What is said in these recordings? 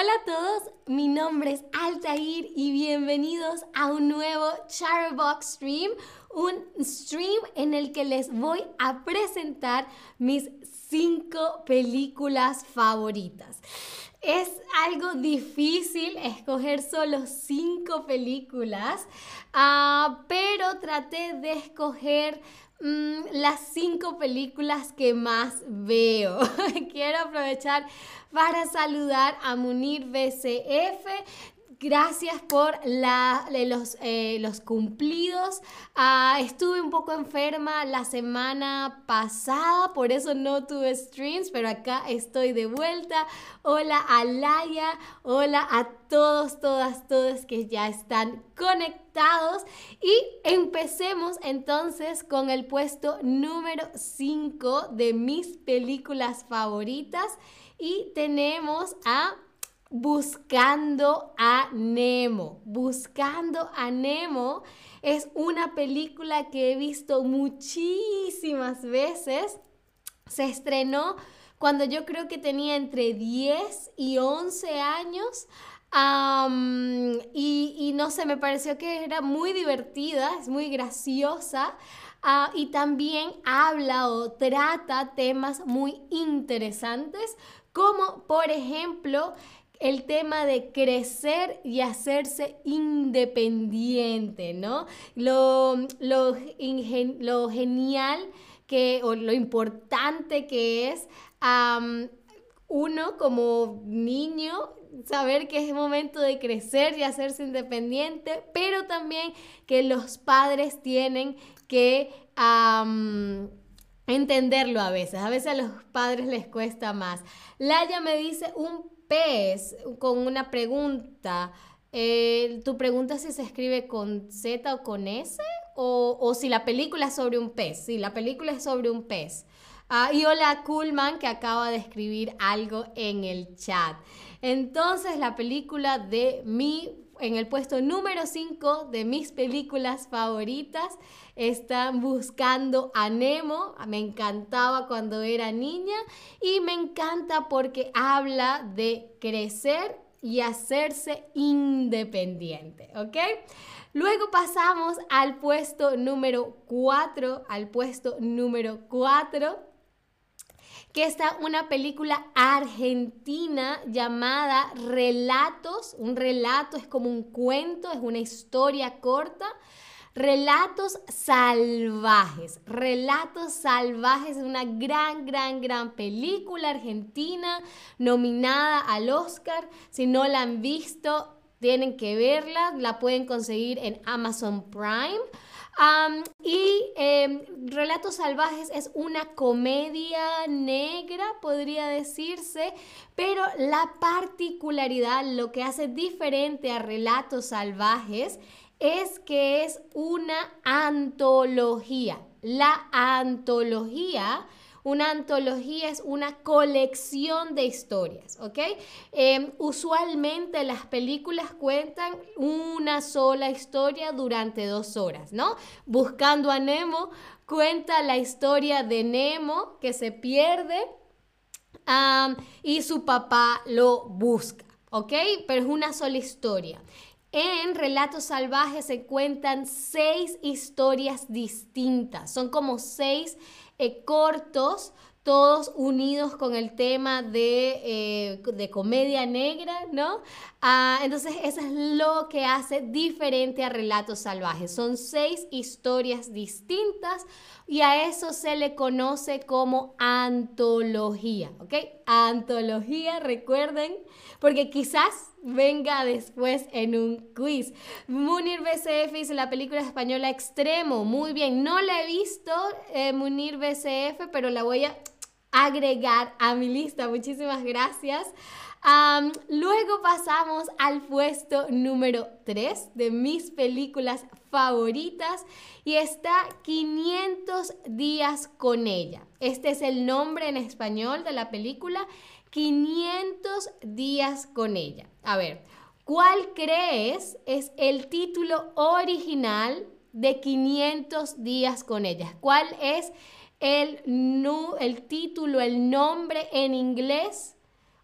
Hola a todos, mi nombre es Altair y bienvenidos a un nuevo Charbox Stream, un stream en el que les voy a presentar mis cinco películas favoritas. Es algo difícil escoger solo cinco películas, ah, pero traté de escoger mm, las cinco películas que más veo. Quiero aprovechar para saludar a Munir BCF. Gracias por la, los, eh, los, cumplidos. Ah, estuve un poco enferma la semana pasada, por eso no tuve streams, pero acá estoy de vuelta. Hola a Laia, hola a todos, todas, todas que ya están conectados. Y empecemos entonces con el puesto número 5 de mis películas favoritas. Y tenemos a Buscando a Nemo. Buscando a Nemo es una película que he visto muchísimas veces. Se estrenó cuando yo creo que tenía entre 10 y 11 años. y, no sé, me pareció que era muy divertida, es muy graciosa. Ah, y también habla o trata temas muy interesantes como por ejemplo el tema de crecer y hacerse independiente, ¿no? Lo, lo, genial que, o lo importante que es uno como niño saber que es momento de crecer y hacerse independiente, pero también que los padres tienen que entenderlo a veces. A veces a los padres les cuesta más. Laia me dice un pez con una pregunta. Eh, ¿Tu pregunta si se escribe con Z o con S? O, si la película es sobre un pez. Si la película es sobre un pez. Ah, y hola Coolman que acaba de escribir algo en el chat. Entonces la película de mi en el puesto número 5 de mis películas favoritas están buscando a Nemo. Me encantaba cuando era niña y me encanta porque habla de crecer y hacerse independiente, ¿ok? Luego pasamos al puesto número 4, al puesto número 4 que está una película argentina llamada Relatos. Un relato es como un cuento, es una historia corta. Relatos salvajes. Relatos salvajes es una gran, gran, gran película argentina nominada al Oscar. Si no la han visto, tienen que verla. La pueden conseguir en Amazon Prime y em, Relatos Salvajes es una comedia negra, podría decirse, pero la particularidad, lo que hace diferente a Relatos Salvajes, es que es una antología. La antología una antología es una colección de historias, ¿ok? Em, usualmente las películas cuentan una sola historia durante dos horas, ¿no? Buscando a Nemo cuenta la historia de Nemo que se pierde y su papá lo busca, ¿ok? Pero es una sola historia. En Relatos Salvajes se cuentan seis historias distintas. Son como seis eh, cortos, todos unidos con el tema de, eh, comedia negra, ¿no? Ah, entonces, eso es lo que hace diferente a Relatos Salvajes. Son seis historias distintas y a eso se le conoce como antología, ¿ok? Antología, recuerden, porque quizás venga después en un quiz. Munir BCF dice la película española Extremo. Muy bien, no la he visto, eh, Munir BCF, pero la voy a agregar a mi lista. Muchísimas gracias. luego pasamos al puesto número 3 de mis películas favoritas y está 500 días con ella. Este es el nombre en español de la película 500 días con ella. A ver, ¿cuál crees es el título original de 500 días con ella? ¿Cuál es el, el título, el nombre en inglés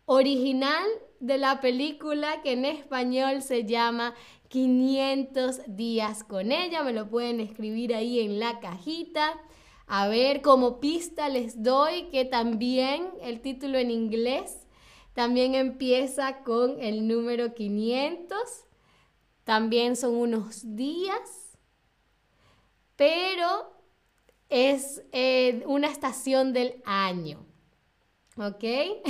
original de la película que en español se llama 500 días con ella. Me lo pueden escribir ahí en la cajita. A ver, como pista les doy que también el título en inglés también empieza con el número 500. También son unos días, pero es eh, una estación del año. ¿Ok?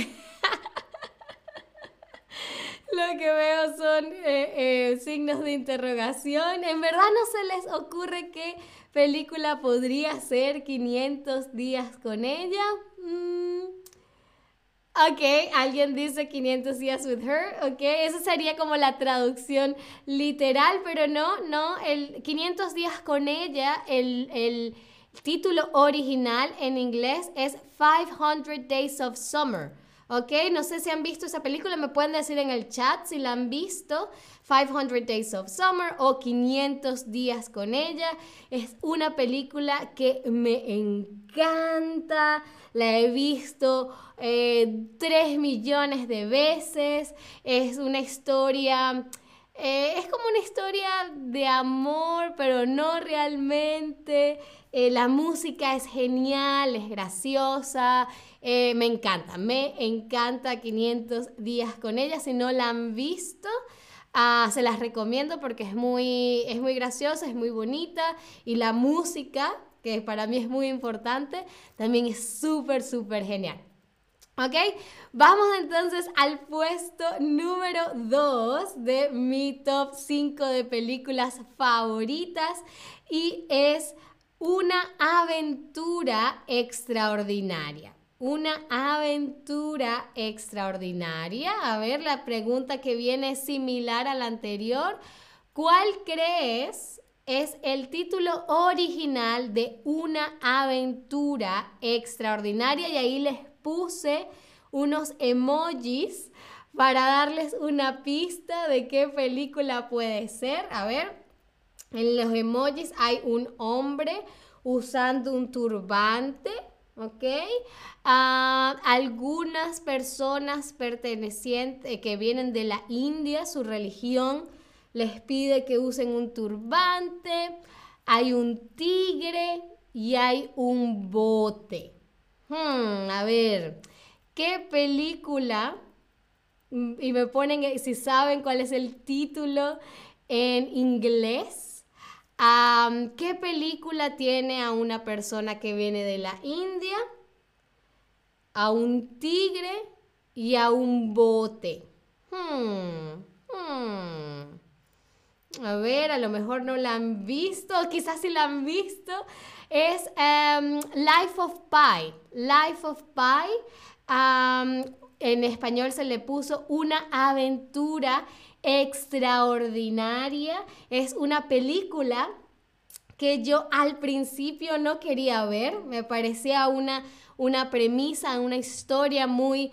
Lo que veo son eh, eh, signos de interrogación. En verdad no se les ocurre qué película podría ser 500 días con ella. Mm. Ok, alguien dice 500 días with her, ok, eso sería como la traducción literal, pero no, no, el 500 días con ella, el, el título original en inglés es 500 Days of Summer. ¿Ok? No sé si han visto esa película, me pueden decir en el chat si la han visto. 500 Days of Summer o 500 días con ella. Es una película que me encanta, la he visto eh, 3 millones de veces. Es una historia... Eh, es como una historia de amor, pero no realmente. Eh, la música es genial, es graciosa, eh, me encanta, me encanta 500 días con ella. Si no la han visto, ah, se las recomiendo porque es muy, es muy graciosa, es muy bonita y la música, que para mí es muy importante, también es súper, súper genial. ¿Ok? Vamos entonces al puesto número 2 de mi top 5 de películas favoritas y es una aventura extraordinaria. Una aventura extraordinaria. A ver, la pregunta que viene es similar a la anterior. ¿Cuál crees es el título original de una aventura extraordinaria? Y ahí les puse unos emojis para darles una pista de qué película puede ser. A ver, en los emojis hay un hombre usando un turbante ¿ok? Ah, algunas personas pertenecientes eh, que vienen de la India, su religión les pide que usen un turbante, hay un tigre y hay un bote. Hmm, a ver, ¿qué película? Mm, y me ponen, eh, si saben cuál es el título en inglés ¿Qué película tiene a una persona que viene de la India, a un tigre y a un bote? Hmm, hmm. A ver, a lo mejor no la han visto, quizás si la han visto. Es em, Life of Pi. Life of Pi. en español se le puso una aventura extraordinaria. Es una película que yo al principio no quería ver. Me parecía una, una premisa, una historia muy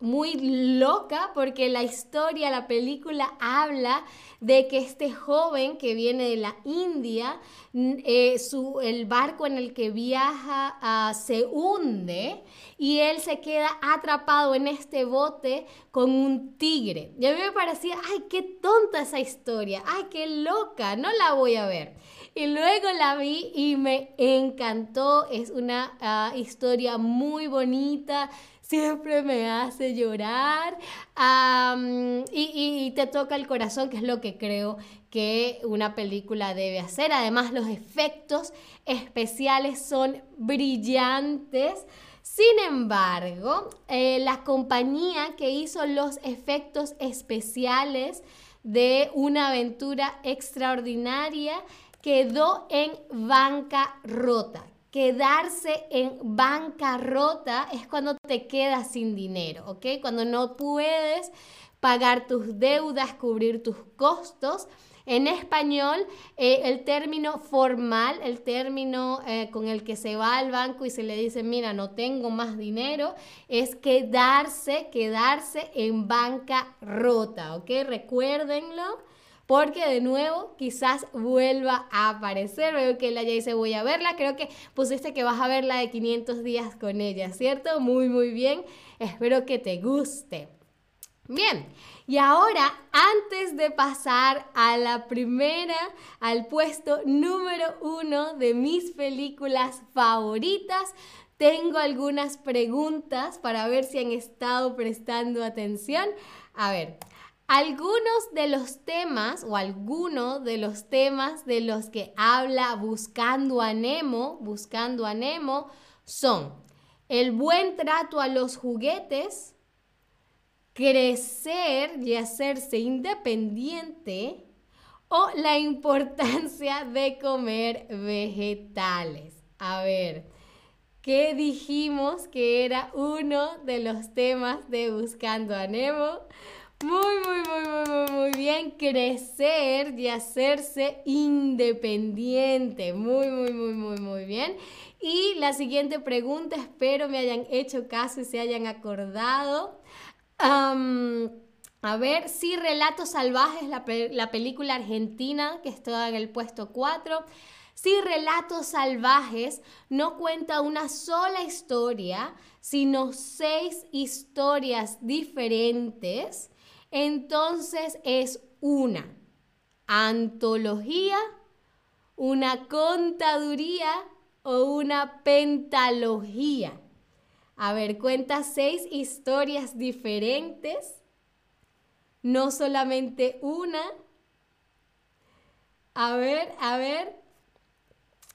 muy loca porque la historia, la película habla de que este joven que viene de la India, eh, su, el barco en el que viaja ah, se hunde y él se queda atrapado en este bote con un tigre. Y a mí me parecía, ay, qué tonta esa historia, ay, qué loca, no la voy a ver. Y luego la vi y me encantó. Es una ah, historia muy bonita siempre me hace llorar y, te toca el corazón, que es lo que creo que una película debe hacer. Además, los efectos especiales son brillantes. Sin embargo, eh, la compañía que hizo los efectos especiales de una aventura extraordinaria quedó en bancarrota. Quedarse en bancarrota es cuando te quedas sin dinero, ¿ok? Cuando no puedes pagar tus deudas, cubrir tus costos. En español, eh, el término formal, el término eh, con el que se va al banco y se le dice, mira, no tengo más dinero, es quedarse, quedarse en bancarrota, ¿ok? Recuérdenlo porque de nuevo quizás vuelva a aparecer. Veo que ella ya dice voy a verla. Creo que pusiste que vas a ver la de 500 días con ella, ¿cierto? Muy, muy bien. Espero que te guste. Bien, y ahora, antes de pasar a la primera, al puesto número uno de mis películas favoritas, tengo algunas preguntas para ver si han estado prestando atención. A ver, algunos de los temas o algunos de los temas de los que habla Buscando a Nemo, Buscando a Nemo, son el buen trato a los juguetes, crecer y hacerse independiente o la importancia de comer vegetales. A ver, ¿qué dijimos que era uno de los temas de Buscando a Nemo? Muy, muy, muy, muy, muy, bien. Crecer y hacerse independiente. Muy, muy, muy, muy, muy bien. Y la siguiente pregunta, espero me hayan hecho caso y se hayan acordado a ver, sí, Relatos Salvajes, la, la, película argentina que está en el puesto 4. Si Relatos Salvajes no cuenta una sola historia, sino seis historias diferentes, entonces es una antología, una contaduría o una pentalogía. A ver, cuenta seis historias diferentes, no solamente una. A ver, a ver.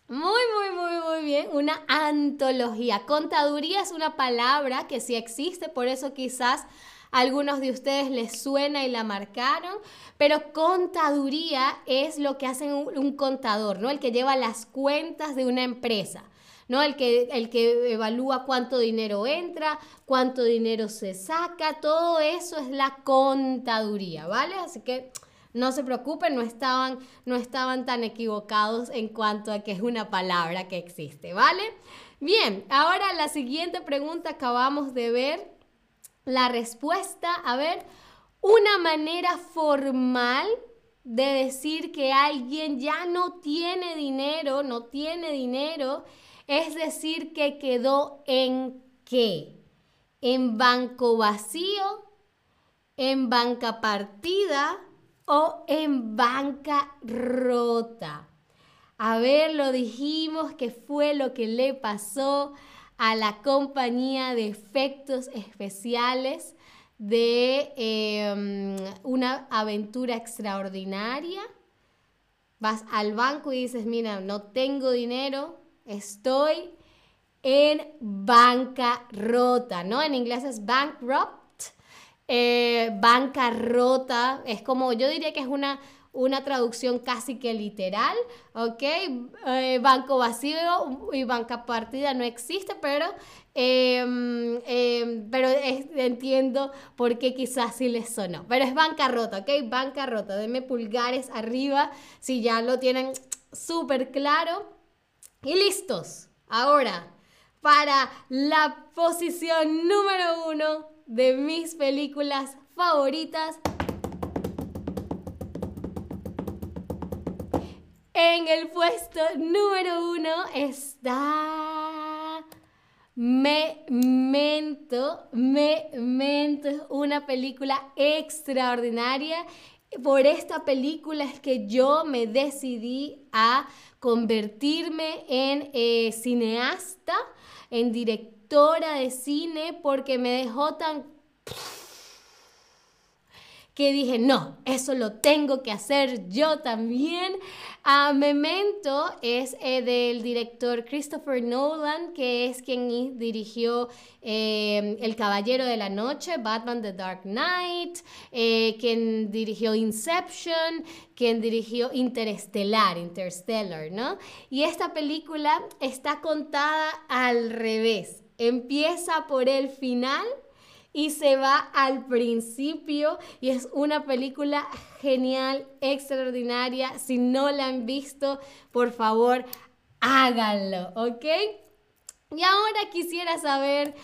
Muy, muy, muy, muy bien. Una antología. Contaduría es una palabra que sí existe, por eso quizás algunos de ustedes les suena y la marcaron, pero contaduría es lo que hace un, un contador, ¿no? El que lleva las cuentas de una empresa. ¿no? El que, el que evalúa cuánto dinero entra, cuánto dinero se saca, todo eso es la contaduría, ¿vale? Así que no se preocupen, no estaban, no estaban tan equivocados en cuanto a que es una palabra que existe, ¿vale? Bien, ahora la siguiente pregunta acabamos de ver la respuesta, a ver, una manera formal de decir que alguien ya no tiene dinero, no tiene dinero, es decir, que quedó en qué? En banco vacío, en banca partida o en banca rota. A ver, lo dijimos que fue lo que le pasó a la compañía de efectos especiales de em, una aventura extraordinaria. Vas al banco y dices, mira, no tengo dinero, Estoy en bancarrota, ¿no? En inglés es bankrupt. Eh, bancarrota es como, yo diría que es una, una traducción casi que literal, ¿ok? Eh, banco vacío y banca partida no existe, pero, em, em, pero entiendo por qué quizás sí les sonó. Pero es bancarrota, ¿ok? Bancarrota. Denme pulgares arriba si ya lo tienen súper claro. Y listos. Ahora, para la posición número uno de mis películas favoritas. En el puesto número uno está Memento. Memento es una película extraordinaria. Por esta película es que yo me decidí a convertirme en eh, cineasta, en directora de cine, porque me dejó tan que dije, no, eso lo tengo que hacer yo también. Uh, Memento es eh, del director Christopher Nolan, que es quien dirigió eh, El Caballero de la Noche, Batman The Dark Knight, eh, quien dirigió Inception, quien dirigió Interstellar, Interstellar, ¿no? Y esta película está contada al revés. Empieza por el final y se va al principio y es una película genial, extraordinaria. Si no la han visto, por favor, háganlo, ¿ok? Y ahora quisiera saber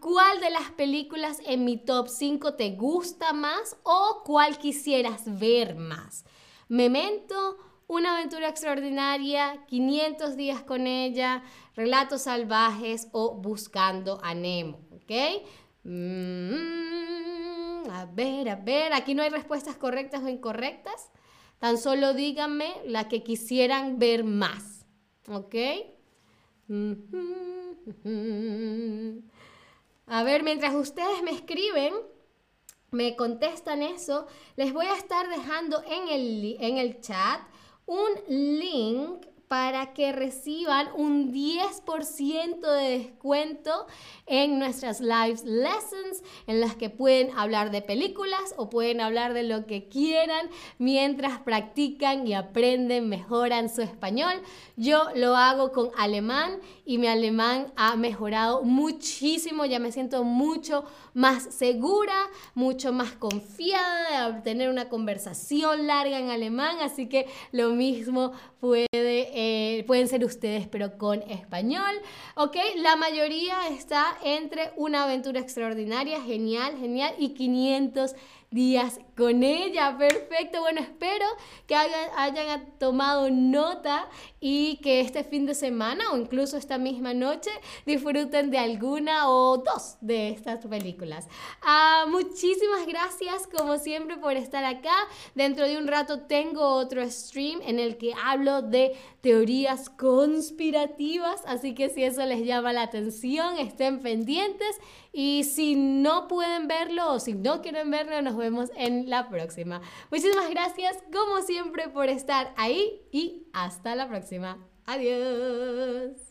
cuál de las películas en mi top 5 te gusta más o cuál quisieras ver más. Memento, Una aventura extraordinaria, 500 días con ella, Relatos salvajes o Buscando a Nemo, ¿ok? Mm, a ver, a ver, aquí no hay respuestas correctas o incorrectas. Tan solo díganme la que quisieran ver más, ¿ok? A ver, mientras ustedes me escriben, me contestan eso, les voy a estar dejando en el, en el chat un link para que reciban un 10% de descuento en nuestras live lessons en las que pueden hablar de películas o pueden hablar de lo que quieran mientras practican y aprenden, mejoran su español. Yo lo hago con alemán y mi alemán ha mejorado muchísimo, ya me siento mucho más segura, mucho más confiada de tener una conversación larga en alemán, así que lo mismo puede, eh, pueden ser ustedes, pero con español. ¿Ok? La mayoría está entre una aventura extraordinaria, genial, genial, y 500 días con ella. Perfecto. Bueno, espero que hayan, tomado nota y que este fin de semana o incluso esta misma noche disfruten de alguna o dos de estas películas. Ah, muchísimas gracias como siempre por estar acá. Dentro de un rato tengo otro stream en el que hablo de teorías conspirativas, así que si eso les llama la atención, estén pendientes y si no pueden verlo o si no quieren verlo, nos vemos la próxima. Muchísimas gracias como siempre por estar ahí y hasta la próxima. Adiós.